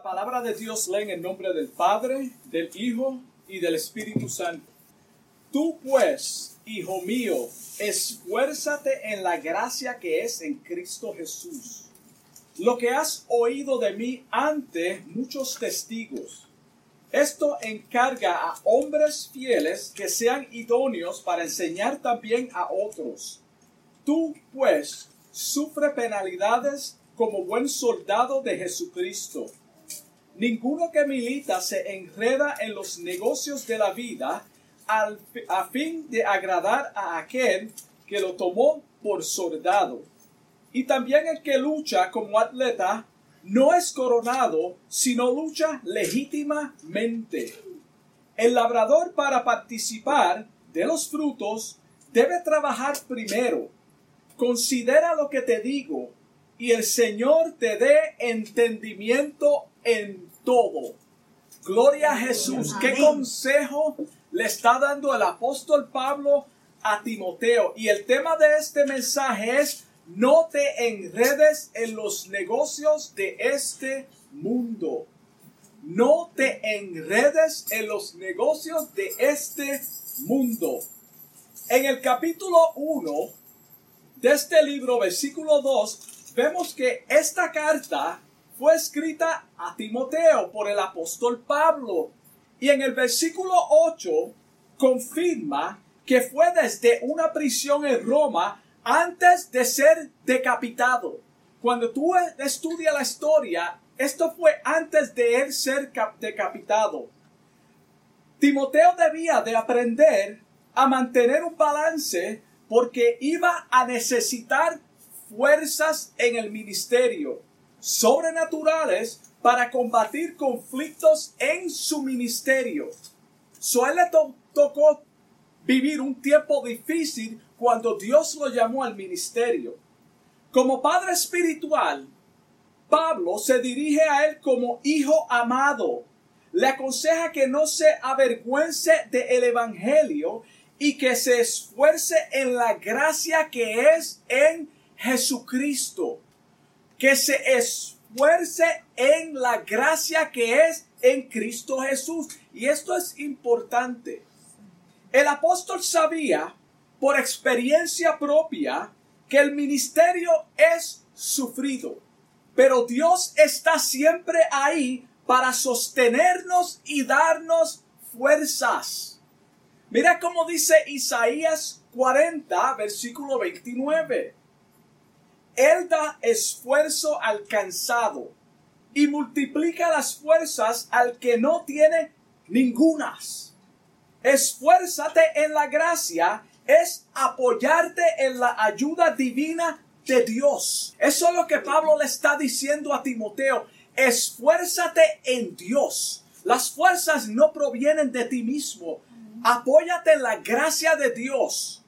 La palabra de Dios lee en el nombre del Padre, del Hijo y del Espíritu Santo. Tú pues, hijo mío, esfuérzate en la gracia que es en Cristo Jesús. Lo que has oído de mí ante muchos testigos. Esto encarga a hombres fieles que sean idóneos para enseñar también a otros. Tú, pues, sufre penalidades como buen soldado de Jesucristo. Ninguno que milita se enreda en los negocios de la vida al, a fin de agradar a aquel que lo tomó por soldado. Y también el que lucha como atleta no es coronado, sino lucha legítimamente. El labrador para participar de los frutos debe trabajar primero. Considera lo que te digo, y el Señor te dé entendimiento en todo. Gloria a Jesús. ¿Qué consejo le está dando el apóstol Pablo a Timoteo? Y el tema de este mensaje es no te enredes en los negocios de este mundo. No te enredes en los negocios de este mundo. En el capítulo 1 de este libro, versículo 2, vemos que esta carta fue escrita a Timoteo por el apóstol Pablo. Y en el versículo 8 confirma que fue desde una prisión en Roma antes de ser decapitado. Cuando tú estudias la historia, esto fue antes de él ser decapitado. Timoteo debía de aprender a mantener un balance porque iba a necesitar fuerzas en el ministerio sobrenaturales para combatir conflictos en su ministerio. So él le tocó vivir un tiempo difícil cuando Dios lo llamó al ministerio. Como padre espiritual, Pablo se dirige a él como hijo amado. Le aconseja que no se avergüence del Evangelio y que se esfuerce en la gracia que es en Jesucristo. Que se esfuerce en la gracia que es en Cristo Jesús. Y esto es importante. El apóstol sabía por experiencia propia que el ministerio es sufrido, pero Dios está siempre ahí para sostenernos y darnos fuerzas. Mira cómo dice Isaías 40, versículo 29. Él da esfuerzo al cansado y multiplica las fuerzas al que no tiene ningunas. Esfuérzate en la gracia es apoyarte en la ayuda divina de Dios. Eso es lo que Pablo le está diciendo a Timoteo. Esfuérzate en Dios. Las fuerzas no provienen de ti mismo. Apóyate en la gracia de Dios.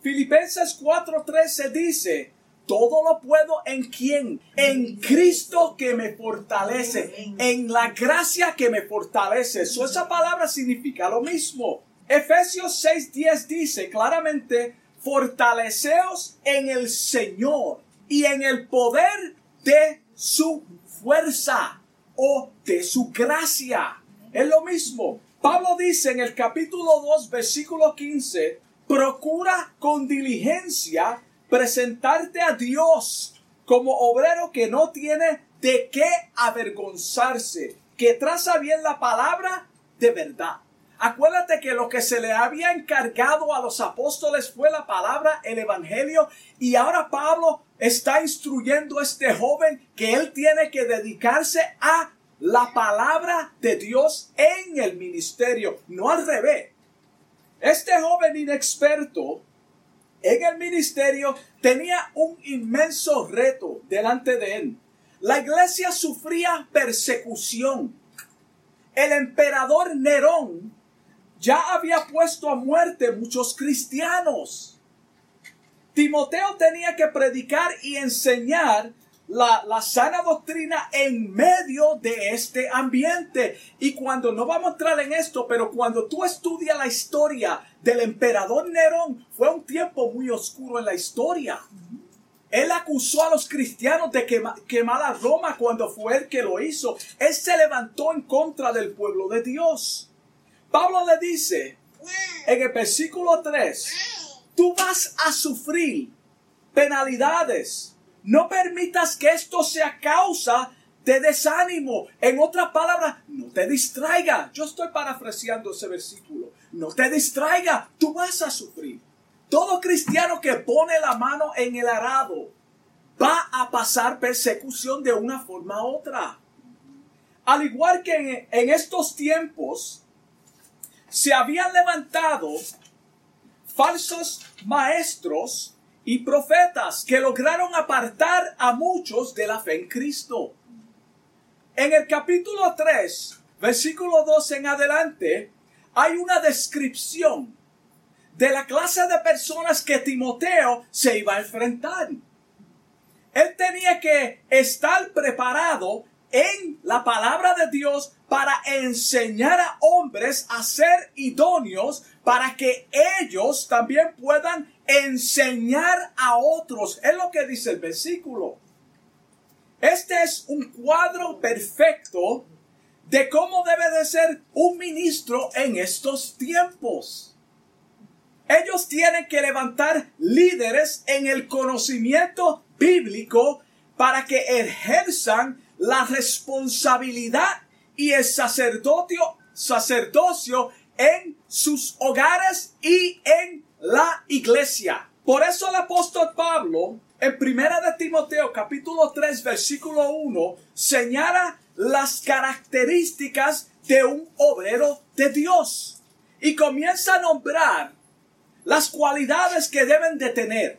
Filipenses 4:13 dice, todo lo puedo en quien, en Cristo que me fortalece, en la gracia que me fortalece. esa palabra significa lo mismo. Efesios 6:10 dice claramente, fortaleceos en el Señor y en el poder de su fuerza o de su gracia. Es lo mismo. Pablo dice en el capítulo 2, versículo 15, procura con diligencia presentarte a Dios como obrero que no tiene de qué avergonzarse, que traza bien la palabra de verdad. Acuérdate que lo que se le había encargado a los apóstoles fue la palabra, el evangelio, y ahora Pablo está instruyendo a este joven que él tiene que dedicarse a la palabra de Dios en el ministerio, no al revés. Este joven inexperto en el ministerio tenía un inmenso reto delante de él. La iglesia sufría persecución. El emperador Nerón ya había puesto a muerte muchos cristianos. Timoteo tenía que predicar y enseñar la, la, sana doctrina en medio de este ambiente. Y cuando no vamos a entrar en esto, pero cuando tú estudias la historia del emperador Nerón, fue un tiempo muy oscuro en la historia. Él acusó a los cristianos de quemar a Roma cuando fue él que lo hizo. Él se levantó en contra del pueblo de Dios. Pablo le dice en el versículo 3, tú vas a sufrir penalidades. No permitas que esto sea causa de desánimo. En otra palabra, no te distraiga. Yo estoy parafraseando ese versículo. No te distraiga. Tú vas a sufrir. Todo cristiano que pone la mano en el arado va a pasar persecución de una forma u otra. Al igual que en, estos tiempos se habían levantado falsos maestros y profetas que lograron apartar a muchos de la fe en Cristo. En el capítulo 3, versículo 2 en adelante, hay una descripción de la clase de personas que Timoteo se iba a enfrentar. Él tenía que estar preparado en la palabra de Dios para enseñar a hombres a ser idóneos para que ellos también puedan enseñar a otros. Es lo que dice el versículo. Este es un cuadro perfecto de cómo debe de ser un ministro en estos tiempos. Ellos tienen que levantar líderes en el conocimiento bíblico para que ejerzan la responsabilidad y el sacerdocio, sacerdocio en sus hogares y en la iglesia. Por eso el apóstol Pablo en primera de Timoteo capítulo 3 versículo 1 señala las características de un obrero de Dios y comienza a nombrar las cualidades que deben de tener.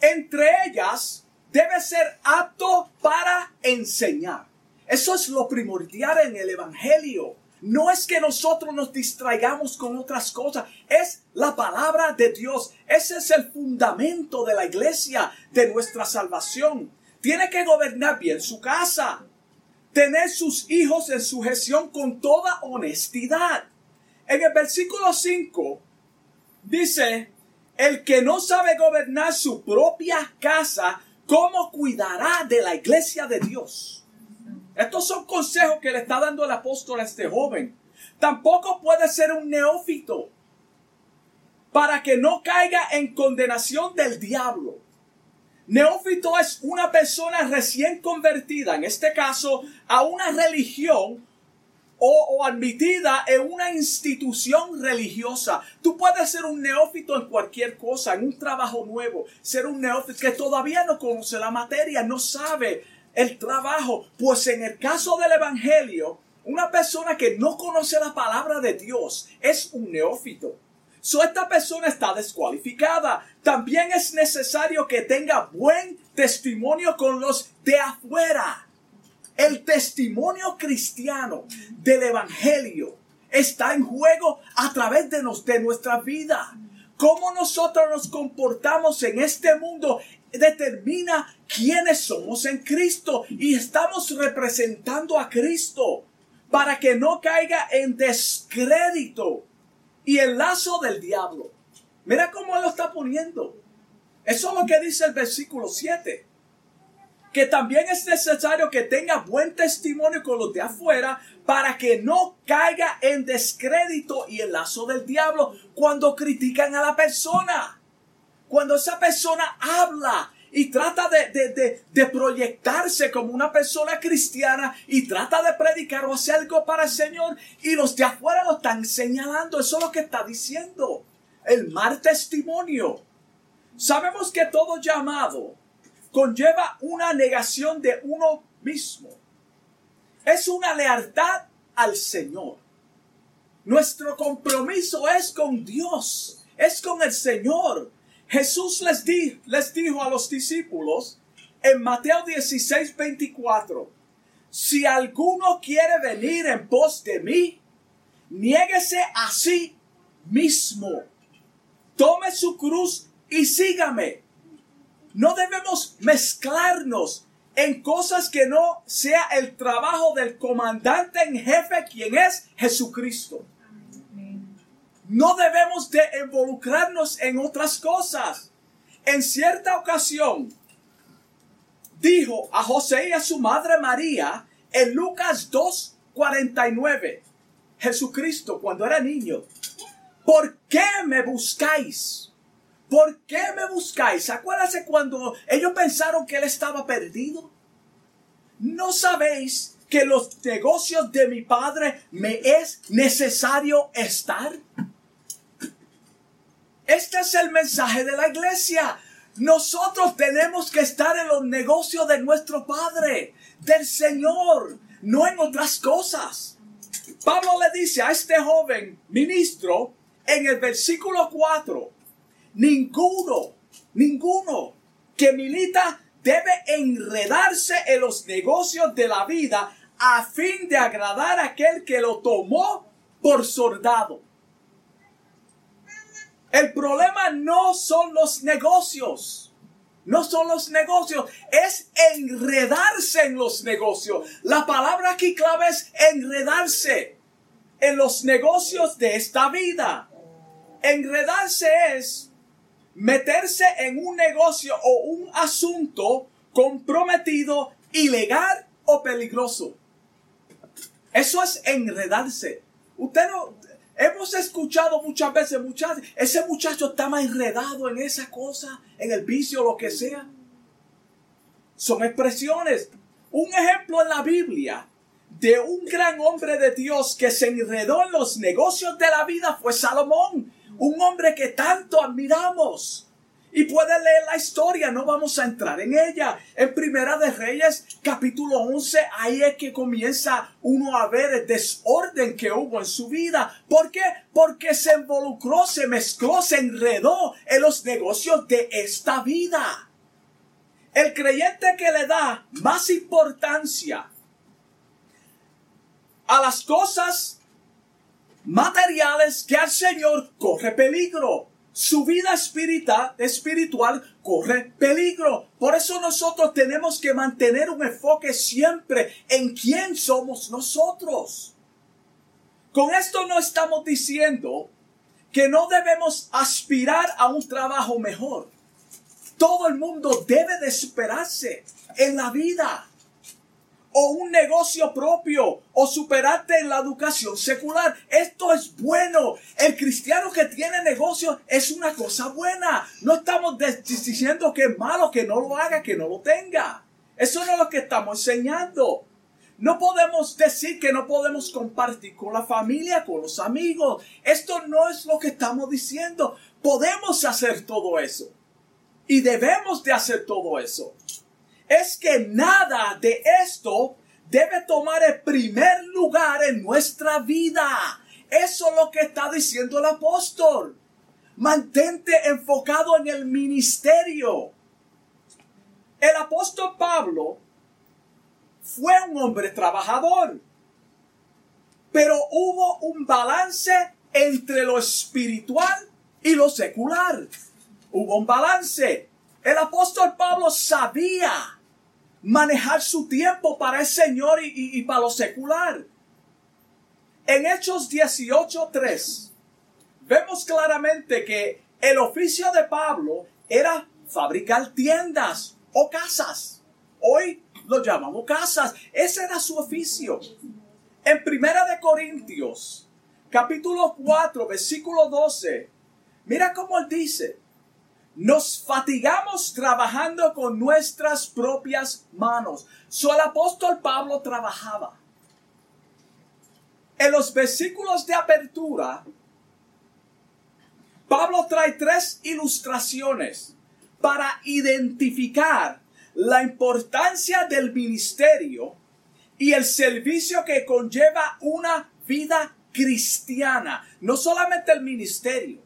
Entre ellas, debe ser apto para enseñar. Eso es lo primordial en el Evangelio. No es que nosotros nos distraigamos con otras cosas, es la palabra de Dios. Ese es el fundamento de la iglesia, de nuestra salvación. Tiene que gobernar bien su casa, tener sus hijos en sujeción con toda honestidad. En el versículo 5 Dice, el que no sabe gobernar su propia casa, ¿cómo cuidará de la iglesia de Dios? Estos son consejos que le está dando el apóstol a este joven. Tampoco puede ser un neófito para que no caiga en condenación del diablo. Neófito es una persona recién convertida, en este caso, a una religión o, admitida en una institución religiosa. Tú puedes ser un neófito en cualquier cosa, en un trabajo nuevo, ser un neófito que todavía no conoce la materia, no sabe el trabajo. Pues en el caso del Evangelio, una persona que no conoce la palabra de Dios es un neófito. So, esta persona está descualificada. También es necesario que tenga buen testimonio con los de afuera. El testimonio cristiano del Evangelio está en juego a través de, nos, de nuestra vida. Cómo nosotros nos comportamos en este mundo determina quiénes somos en Cristo y estamos representando a Cristo para que no caiga en descrédito y el lazo del diablo. Mira cómo lo está poniendo. Eso es lo que dice el versículo 7 que también es necesario que tenga buen testimonio con los de afuera para que no caiga en descrédito y el lazo del diablo cuando critican a la persona. Cuando esa persona habla y trata de, de, proyectarse como una persona cristiana y trata de predicar o hacer algo para el Señor y los de afuera lo están señalando. Eso es lo que está diciendo. El mal testimonio. Sabemos que todo llamado conlleva una negación de uno mismo. Es una lealtad al Señor. Nuestro compromiso es con Dios, es con el Señor. Jesús les, les dijo a los discípulos en Mateo 16, 24, si alguno quiere venir en pos de mí, niéguese a sí mismo, tome su cruz y sígame. No debemos mezclarnos en cosas que no sea el trabajo del comandante en jefe, quien es Jesucristo. No debemos de involucrarnos en otras cosas. En cierta ocasión, dijo a José y a su madre María en Lucas 2:49, Jesucristo cuando era niño, ¿por qué me buscáis? ¿Por qué me buscáis? Acuérdense cuando ellos pensaron que él estaba perdido. ¿No sabéis que los negocios de mi padre me es necesario estar? Este es el mensaje de la iglesia. Nosotros tenemos que estar en los negocios de nuestro Padre, del Señor, no en otras cosas. Pablo le dice a este joven ministro en el versículo 4, ninguno, ninguno que milita debe enredarse en los negocios de la vida a fin de agradar a aquel que lo tomó por soldado. El problema no son los negocios. No son los negocios, es enredarse en los negocios. La palabra aquí clave es enredarse en los negocios de esta vida. Enredarse es meterse en un negocio o un asunto comprometido, ilegal o peligroso. Eso es enredarse. Usted no, Hemos escuchado muchas veces, muchachos, ese muchacho más enredado en esa cosa, en el vicio, lo que sea. Son expresiones. Un ejemplo en la Biblia de un gran hombre de Dios que se enredó en los negocios de la vida fue Salomón, un hombre que tanto admiramos. Y puede leer la historia, no vamos a entrar en ella. En Primera de Reyes, capítulo 11, ahí es que comienza uno a ver el desorden que hubo en su vida. ¿Por qué? Porque se involucró, se mezcló, se enredó en los negocios de esta vida. El creyente que le da más importancia a las cosas materiales que al Señor corre peligro su vida espiritual, espiritual corre peligro. Por eso nosotros tenemos que mantener un enfoque siempre en quién somos nosotros. Con esto no estamos diciendo que no debemos aspirar a un trabajo mejor. Todo el mundo debe de esperarse en la vida o un negocio propio o superarte en la educación secular. Esto es bueno. El cristiano que tiene negocio es una cosa buena. No estamos diciendo que es malo que no lo haga, que no lo tenga. Eso no es lo que estamos enseñando. No podemos decir que no podemos compartir con la familia, con los amigos. Esto no es lo que estamos diciendo. Podemos hacer todo eso. Y debemos de hacer todo eso es que nada de esto debe tomar el primer lugar en nuestra vida. Eso es lo que está diciendo el apóstol. Mantente enfocado en el ministerio. El apóstol Pablo fue un hombre trabajador, pero hubo un balance entre lo espiritual y lo secular. Hubo un balance. El apóstol Pablo sabía manejar su tiempo para el Señor y, para lo secular. En Hechos 18.3 vemos claramente que el oficio de Pablo era fabricar tiendas o casas. Hoy lo llamamos casas. Ese era su oficio. En Primera de Corintios, capítulo 4, versículo 12, mira cómo él dice, nos fatigamos trabajando con nuestras propias manos. So el apóstol Pablo trabajaba. En los versículos de apertura, Pablo trae tres ilustraciones para identificar la importancia del ministerio y el servicio que conlleva una vida cristiana. No solamente el ministerio,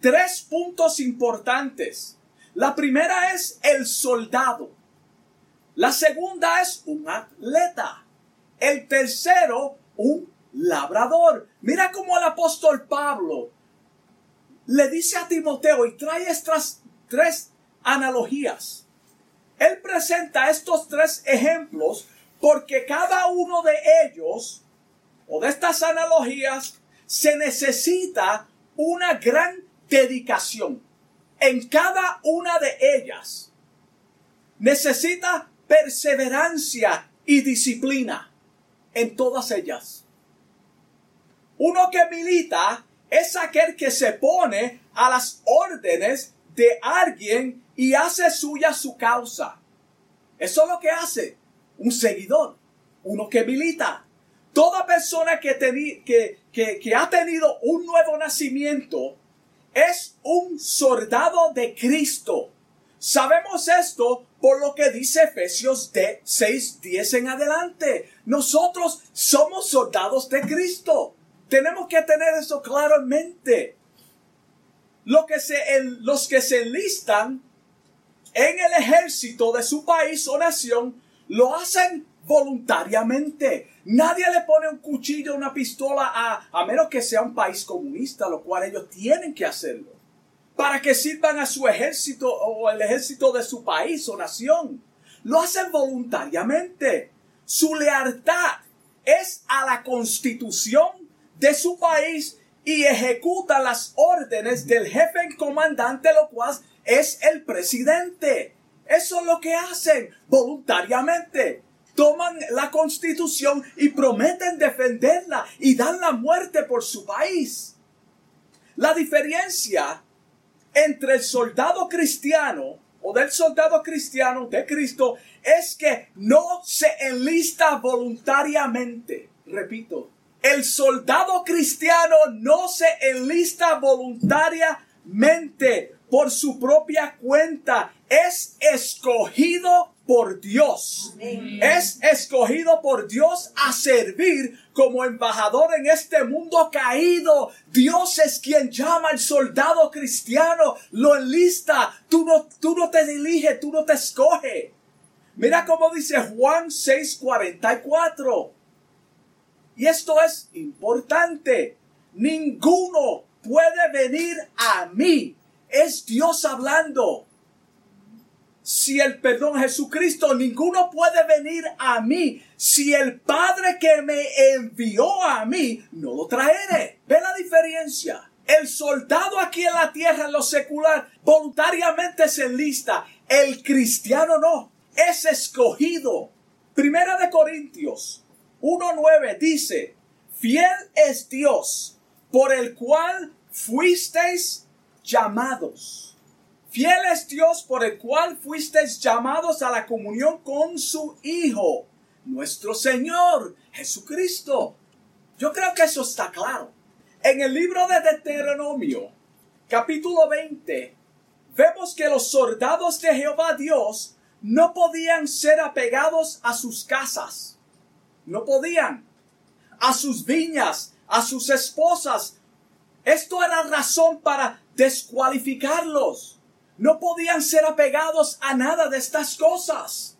tres puntos importantes. La primera es el soldado. La segunda es un atleta. El tercero, un labrador. Mira cómo el apóstol Pablo le dice a Timoteo y trae estas tres analogías. Él presenta estos tres ejemplos porque cada uno de ellos o de estas analogías se necesita una gran dedicación en cada una de ellas necesita perseverancia y disciplina en todas ellas. Uno que milita es aquel que se pone a las órdenes de alguien y hace suya su causa. Eso es lo que hace un seguidor, uno que milita. Toda persona que, que, que ha tenido un nuevo nacimiento es un soldado de Cristo. Sabemos esto por lo que dice Efesios de 6, 10 en adelante. Nosotros somos soldados de Cristo. Tenemos que tener eso claramente. Lo que se, los que se enlistan en el ejército de su país o nación lo hacen voluntariamente. Nadie le pone un cuchillo, una pistola a, a menos que sea un país comunista, lo cual ellos tienen que hacerlo. Para que sirvan a su ejército o el ejército de su país o nación. Lo hacen voluntariamente. Su lealtad es a la constitución de su país y ejecuta las órdenes del jefe comandante, lo cual es el presidente. Eso es lo que hacen voluntariamente. Toman la constitución y prometen defenderla y dan la muerte por su país. La diferencia entre el soldado cristiano o del soldado cristiano de Cristo es que no se enlista voluntariamente. Repito, el soldado cristiano no se enlista voluntariamente por su propia cuenta. Es escogido por Dios. Es escogido por Dios a servir como embajador en este mundo caído. Dios es quien llama al soldado cristiano, lo enlista. Tú no, tú no te diriges, tú no te escoges. Mira cómo dice Juan 6:44. Y esto es importante. Ninguno puede venir a mí. Es Dios hablando. Si el perdón Jesucristo, ninguno puede venir a mí. Si el Padre que me envió a mí, no lo traeré. ¿Ve la diferencia? El soldado aquí en la tierra, en lo secular, voluntariamente se enlista. El cristiano no. Es escogido. Primera de Corintios 1.9 dice, fiel es Dios por el cual fuisteis llamados. Fiel es Dios por el cual fuisteis llamados a la comunión con su Hijo, nuestro Señor Jesucristo. Yo creo que eso está claro. En el libro de Deuteronomio, capítulo 20, vemos que los soldados de Jehová Dios no podían ser apegados a sus casas no podían. A sus viñas, a sus esposas. Esto era razón para descualificarlos. No podían ser apegados a nada de estas cosas.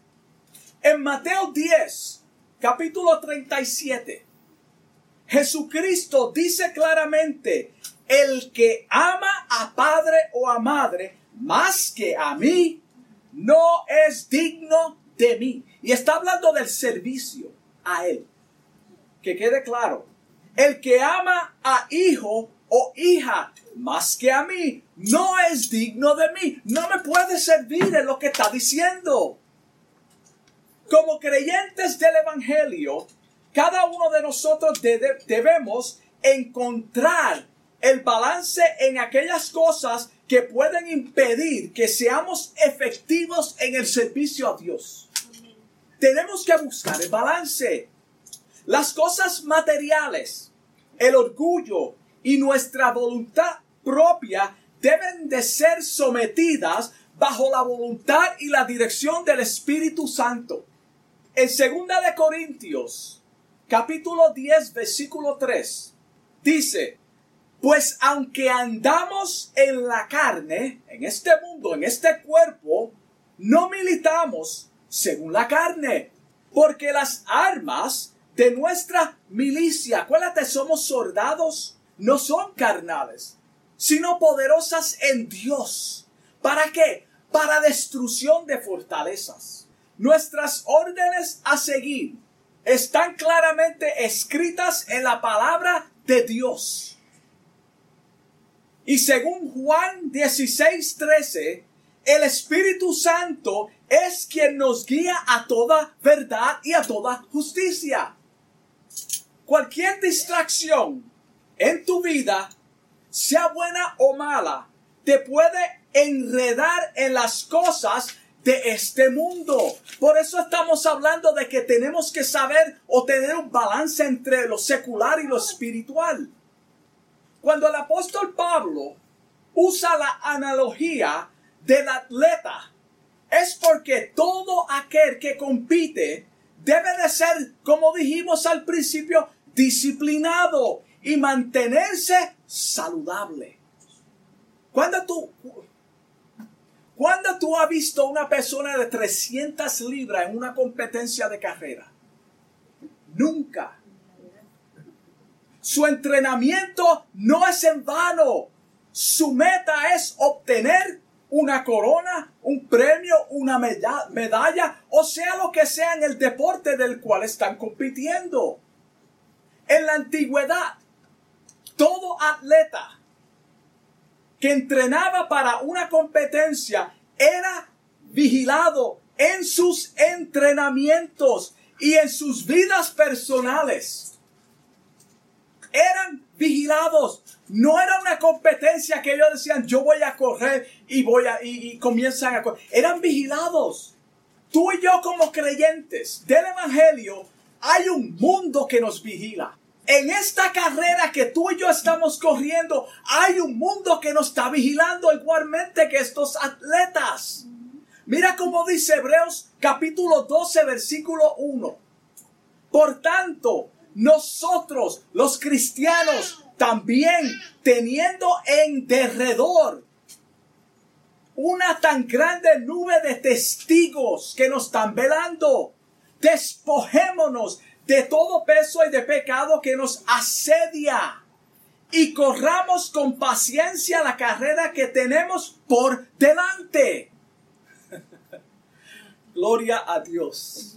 En Mateo 10, capítulo 37, Jesucristo dice claramente, el que ama a padre o a madre más que a mí, no es digno de mí. Y está hablando del servicio a Él. Que quede claro, el que ama a hijo o hija más que a mí, no es digno de mí, no me puede servir en lo que está diciendo. Como creyentes del Evangelio, cada uno de nosotros debemos encontrar el balance en aquellas cosas que pueden impedir que seamos efectivos en el servicio a Dios. Tenemos que buscar el balance. Las cosas materiales, el orgullo y nuestra voluntad deben de ser sometidas bajo la voluntad y la dirección del Espíritu Santo. En segunda de Corintios, capítulo 10, versículo 3, dice, pues aunque andamos en la carne, en este mundo, en este cuerpo, no militamos según la carne. Porque las armas de nuestra milicia, acuérdate, somos soldados, no son carnales, sino poderosas en Dios. ¿Para qué? Para destrucción de fortalezas. Nuestras órdenes a seguir están claramente escritas en la palabra de Dios. Y según Juan 16, 13, el Espíritu Santo es quien nos guía a toda verdad y a toda justicia. Cualquier distracción en tu vida, sea buena o mala, te puede enredar en las cosas de este mundo. Por eso estamos hablando de que tenemos que saber o tener un balance entre lo secular y lo espiritual. Cuando el apóstol Pablo usa la analogía del atleta es porque todo aquel que compite debe de ser, como dijimos al principio, disciplinado y mantenerse saludable. Cuando tú, tú has visto una persona de 300 libras en una competencia de carrera? Nunca. Su entrenamiento no es en vano. Su meta es obtener una corona, un premio, una medalla, o sea lo que sea en el deporte del cual están compitiendo. En la antigüedad, todo atleta que entrenaba para una competencia era vigilado en sus entrenamientos y en sus vidas personales. Eran vigilados. No era una competencia que ellos decían, yo voy a correr y voy a, y, comienzan a correr. Eran vigilados. Tú y yo como creyentes del Evangelio, hay un mundo que nos vigila. En esta carrera que tú y yo estamos corriendo, hay un mundo que nos está vigilando igualmente que estos atletas. Mira cómo dice Hebreos capítulo 12, versículo 1. Por tanto, nosotros, los cristianos, también teniendo en derredor una tan grande nube de testigos que nos están velando, despojémonos de todo peso y de pecado que nos asedia y corramos con paciencia la carrera que tenemos por delante. Gloria a Dios.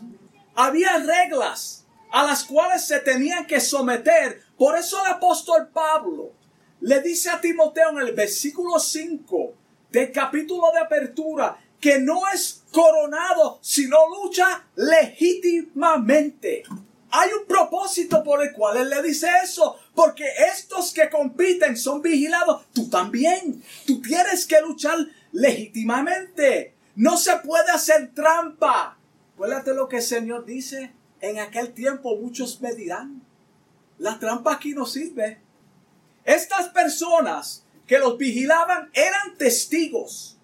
Había reglas a las cuales se tenían que someter. Por eso el apóstol Pablo le dice a Timoteo en el versículo 5 del capítulo de apertura que no es coronado, sino lucha legítimamente. Hay un propósito por el cual él le dice eso, porque estos que compiten son vigilados, tú también, tú tienes que luchar legítimamente. No se puede hacer trampa. Acuérdate lo que el Señor dice en aquel tiempo muchos me dirán, la trampa aquí no sirve. Estas personas que los vigilaban eran testigos.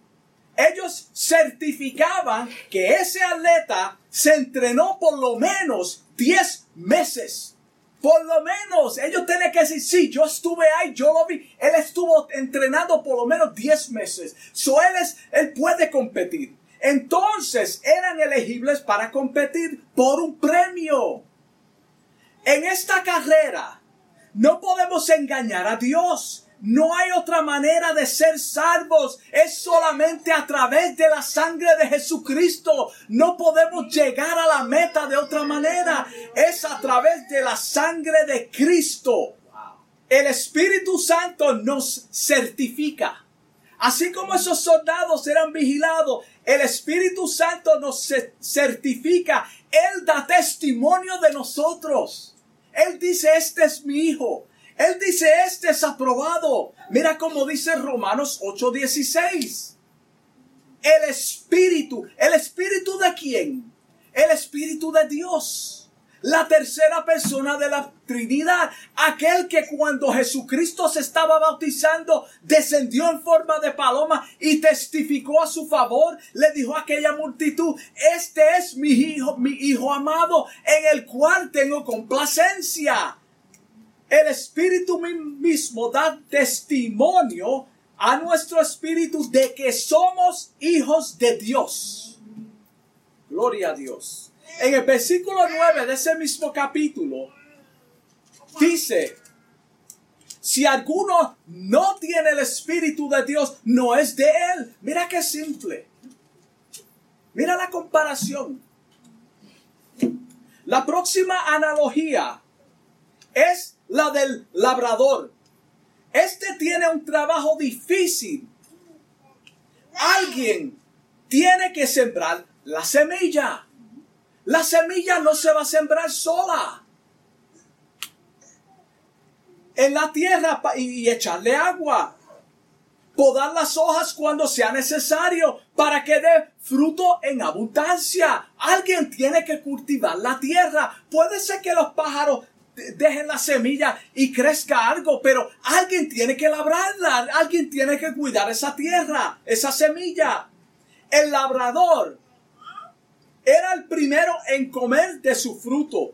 Ellos certificaban que ese atleta se entrenó por lo menos 10 meses. Por lo menos, ellos tienen que decir, sí, yo estuve ahí, yo lo vi. Él estuvo entrenado por lo menos 10 meses. So él, es, él puede competir entonces eran elegibles para competir por un premio. En esta carrera no podemos engañar a Dios. No hay otra manera de ser salvos. Es solamente a través de la sangre de Jesucristo. No podemos llegar a la meta de otra manera. Es a través de la sangre de Cristo. El Espíritu Santo nos certifica. Así como esos soldados eran vigilados, el Espíritu Santo nos certifica. Él da testimonio de nosotros. Él dice, este es mi hijo. Él dice, este es aprobado. Mira cómo dice Romanos 8:16. El Espíritu. ¿El Espíritu de quién? El Espíritu de Dios la tercera persona de la Trinidad, aquel que cuando Jesucristo se estaba bautizando descendió en forma de paloma y testificó a su favor, le dijo a aquella multitud, este es mi hijo, mi hijo amado, en el cual tengo complacencia. El Espíritu mismo da testimonio a nuestro espíritu de que somos hijos de Dios. Gloria a Dios en el versículo 9 de ese mismo capítulo, dice, si alguno no tiene el Espíritu de Dios, no es de él. Mira qué simple. Mira la comparación. La próxima analogía es la del labrador. Este tiene un trabajo difícil alguien tiene que sembrar la semilla. La semilla no se va a sembrar sola. En la tierra y echarle agua. Podar las hojas cuando sea necesario para que dé fruto en abundancia. Alguien tiene que cultivar la tierra. Puede ser que los pájaros dejen la semilla y crezca algo, pero alguien tiene que labrarla, alguien tiene que cuidar esa tierra, esa semilla. El labrador era el primero en comer de su fruto.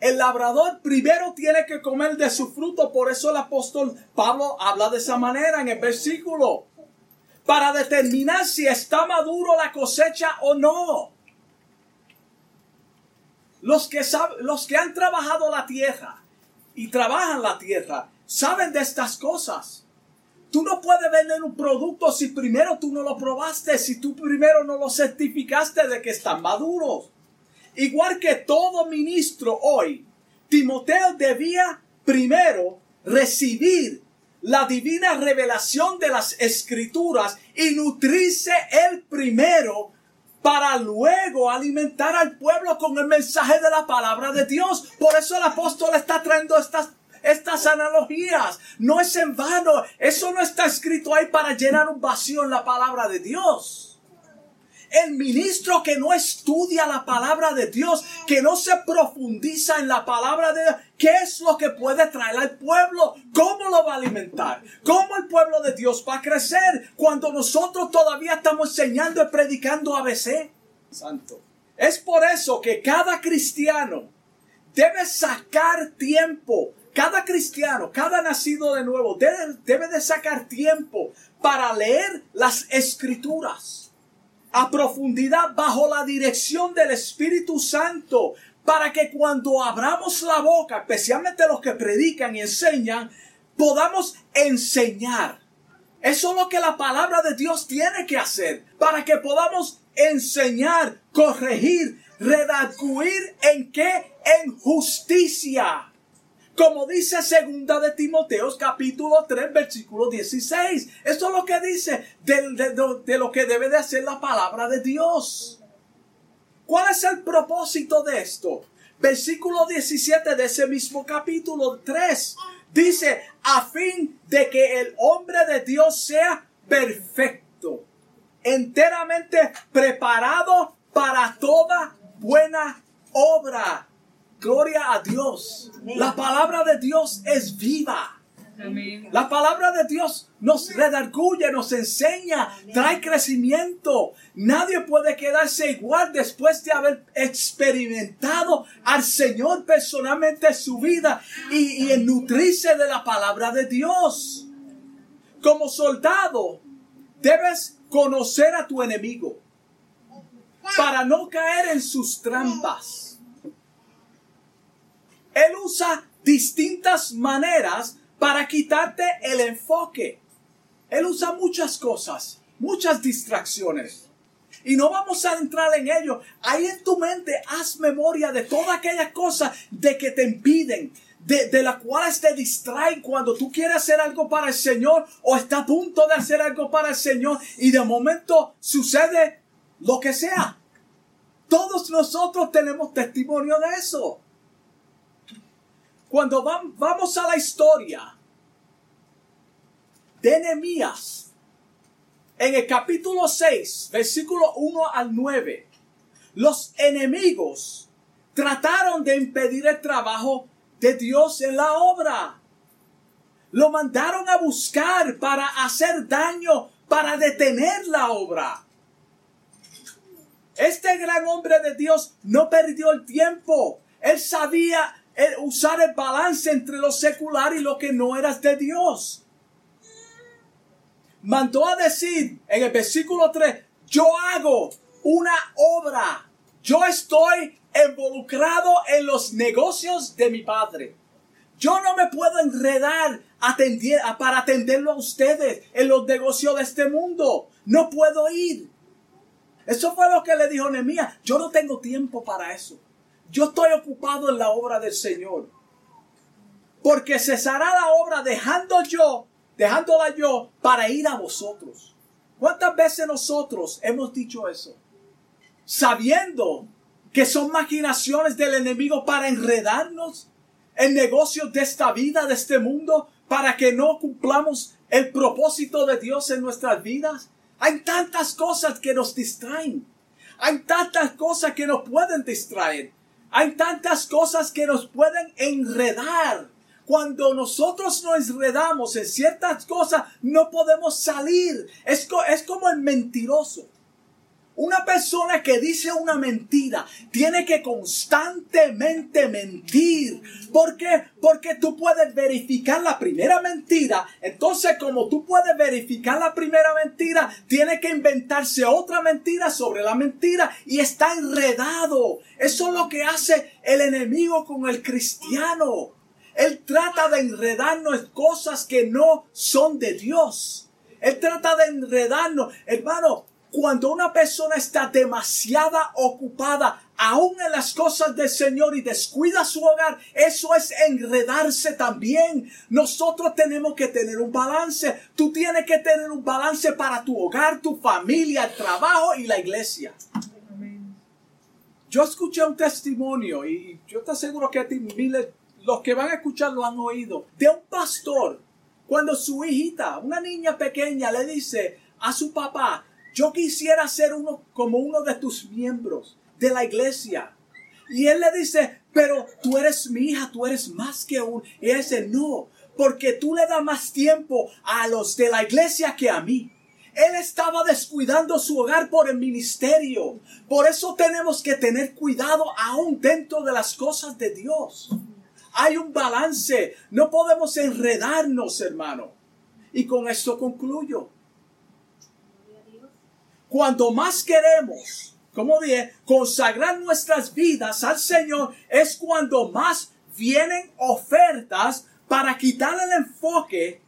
El labrador primero tiene que comer de su fruto, por eso el apóstol Pablo habla de esa manera en el versículo, para determinar si está maduro la cosecha o no. Los que, los que han trabajado la tierra y trabajan la tierra saben de estas cosas. Tú no puedes vender un producto si primero tú no lo probaste, si tú primero no lo certificaste de que están maduros. Igual que todo ministro hoy, Timoteo debía primero recibir la divina revelación de las escrituras y nutrirse él primero para luego alimentar al pueblo con el mensaje de la palabra de Dios. Por eso el apóstol está trayendo estas, estas analogías. No es en vano. Eso no está escrito ahí para llenar un vacío en la palabra de Dios. El ministro que no estudia la palabra de Dios, que no se profundiza en la palabra de Dios, ¿qué es lo que puede traer al pueblo? ¿Cómo lo va a alimentar? ¿Cómo el pueblo de Dios va a crecer cuando nosotros todavía estamos enseñando y predicando ABC? Santo. Es por eso que cada cristiano debe sacar tiempo cada cristiano, cada nacido de nuevo, debe, debe, de sacar tiempo para leer las escrituras a profundidad bajo la dirección del Espíritu Santo para que cuando abramos la boca, especialmente los que predican y enseñan, podamos enseñar. Eso es lo que la palabra de Dios tiene que hacer, para que podamos enseñar, corregir, redacuir en qué? En justicia como dice segunda de Timoteos capítulo 3 versículo 16. Esto es lo que dice de, de, lo que debe de hacer la palabra de Dios. ¿Cuál es el propósito de esto? Versículo 17 de ese mismo capítulo 3 dice, a fin de que el hombre de Dios sea perfecto, enteramente preparado para toda buena obra. Gloria a Dios. La palabra de Dios es viva. La palabra de Dios nos redarguye, nos enseña, trae crecimiento. Nadie puede quedarse igual después de haber experimentado al Señor personalmente en su vida y, y nutrirse de la palabra de Dios. Como soldado, debes conocer a tu enemigo para no caer en sus trampas. Él usa distintas maneras para quitarte el enfoque. Él usa muchas cosas, muchas distracciones. Y no vamos a entrar en ello. Ahí en tu mente haz memoria de todas aquellas cosas de que te impiden, de, de las cuales te distraen cuando tú quieres hacer algo para el Señor o está a punto de hacer algo para el Señor y de momento sucede lo que sea. Todos nosotros tenemos testimonio de eso. Cuando vamos a la historia de Nehemías, en el capítulo 6, versículo 1 al 9, los enemigos trataron de impedir el trabajo de Dios en la obra. Lo mandaron a buscar para hacer daño, para detener la obra. Este gran hombre de Dios no perdió el tiempo. Él sabía usar el balance entre lo secular y lo que no eras de Dios. Mandó a decir en el versículo 3, yo hago una obra, yo estoy involucrado en los negocios de mi padre. Yo no me puedo enredar para atenderlo a ustedes en los negocios de este mundo. No puedo ir. Eso fue lo que le dijo Nehemías. Yo no tengo tiempo para eso. Yo estoy ocupado en la obra del Señor. Porque cesará la obra dejando yo dejándola yo para ir a vosotros. ¿Cuántas veces nosotros hemos dicho eso? Sabiendo que son maquinaciones del enemigo para enredarnos en negocios de esta vida, de este mundo, para que no cumplamos el propósito de Dios en nuestras vidas. Hay tantas cosas que nos distraen. Hay tantas cosas que nos pueden distraer. Hay tantas cosas que nos pueden enredar. Cuando nosotros nos enredamos en ciertas cosas, no podemos salir. Es, es como el mentiroso. Una persona que dice una mentira tiene que constantemente mentir. ¿Por qué? Porque tú puedes verificar la primera mentira. Entonces, como tú puedes verificar la primera mentira, tiene que inventarse otra mentira sobre la mentira y está enredado. Eso es lo que hace el enemigo con el cristiano. Él trata de enredarnos cosas que no son de Dios. Él trata de enredarnos. Hermano, cuando una persona está demasiado ocupada aún en las cosas del Señor y descuida su hogar, eso es enredarse también. Nosotros tenemos que tener un balance. Tú tienes que tener un balance para tu hogar, tu familia, el trabajo y la iglesia. Yo escuché un testimonio y yo te aseguro que a ti miles, los que van a escuchar lo han oído, de un pastor cuando su hijita, una niña pequeña, le dice a su papá, yo quisiera ser uno como uno de tus miembros de la iglesia. Y él le dice, pero tú eres mi hija, tú eres más que un. Y él dice, no, porque tú le das más tiempo a los de la iglesia que a mí. Él estaba descuidando su hogar por el ministerio. Por eso tenemos que tener cuidado aún dentro de las cosas de Dios. Hay un balance. No podemos enredarnos, hermano. Y con esto concluyo. Cuando más queremos, como dije, consagrar nuestras vidas al Señor, es cuando más vienen ofertas para quitar el enfoque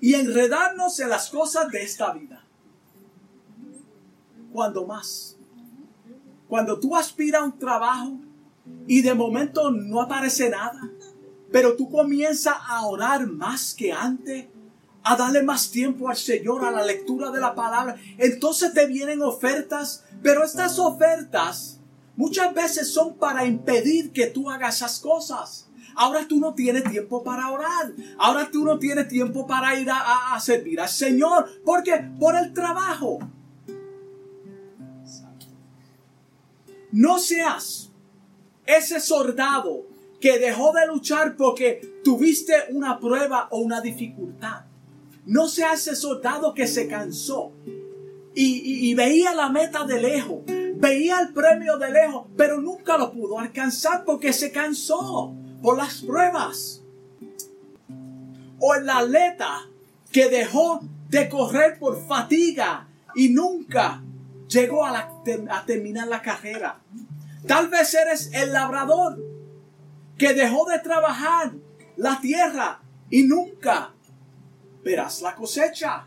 y enredarnos en las cosas de esta vida. Cuando más. Cuando tú aspiras a un trabajo y de momento no aparece nada, pero tú comienzas a orar más que antes, a darle más tiempo al Señor, a la lectura de la palabra. Entonces te vienen ofertas, pero estas ofertas muchas veces son para impedir que tú hagas esas cosas. Ahora tú no tienes tiempo para orar. Ahora tú no tienes tiempo para ir a, servir al Señor. porque Por el trabajo. No seas ese soldado que dejó de luchar porque tuviste una prueba o una dificultad. No se hace soldado que se cansó y, veía la meta de lejos, veía el premio de lejos, pero nunca lo pudo alcanzar porque se cansó por las pruebas. O el atleta que dejó de correr por fatiga y nunca llegó a, a, terminar la carrera. Tal vez eres el labrador que dejó de trabajar la tierra y nunca verás la cosecha.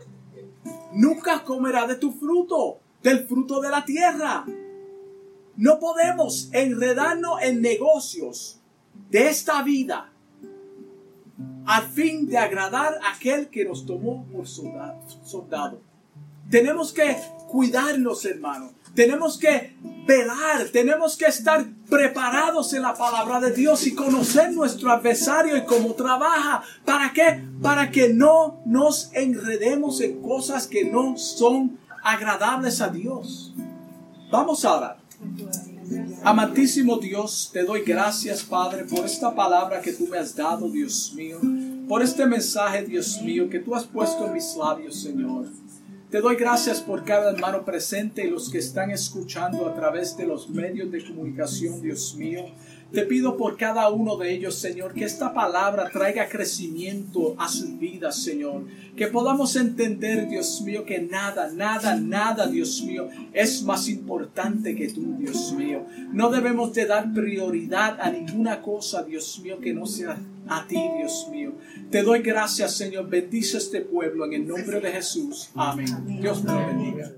Nunca comerás de tu fruto, del fruto de la tierra. No podemos enredarnos en negocios de esta vida al fin de agradar a aquel que nos tomó por soldado. Tenemos que cuidarnos, hermanos. Tenemos que velar, tenemos que estar preparados en la palabra de Dios y conocer nuestro adversario y cómo trabaja. ¿Para qué? Para que no nos enredemos en cosas que no son agradables a Dios. Vamos a orar. Amantísimo Dios, te doy gracias, Padre, por esta palabra que tú me has dado, Dios mío, por este mensaje, Dios mío, que tú has puesto en mis labios, Señor. Te doy gracias por cada hermano presente y los que están escuchando a través de los medios de comunicación, Dios mío. Te pido por cada uno de ellos, Señor, que esta palabra traiga crecimiento a su vida, Señor. Que podamos entender, Dios mío, que nada, nada, nada, Dios mío, es más importante que tú, Dios mío. No debemos de dar prioridad a ninguna cosa, Dios mío, que no sea a ti, Dios mío. Te doy gracias, Señor. Bendice este pueblo en el nombre de Jesús. Amén. Dios te bendiga.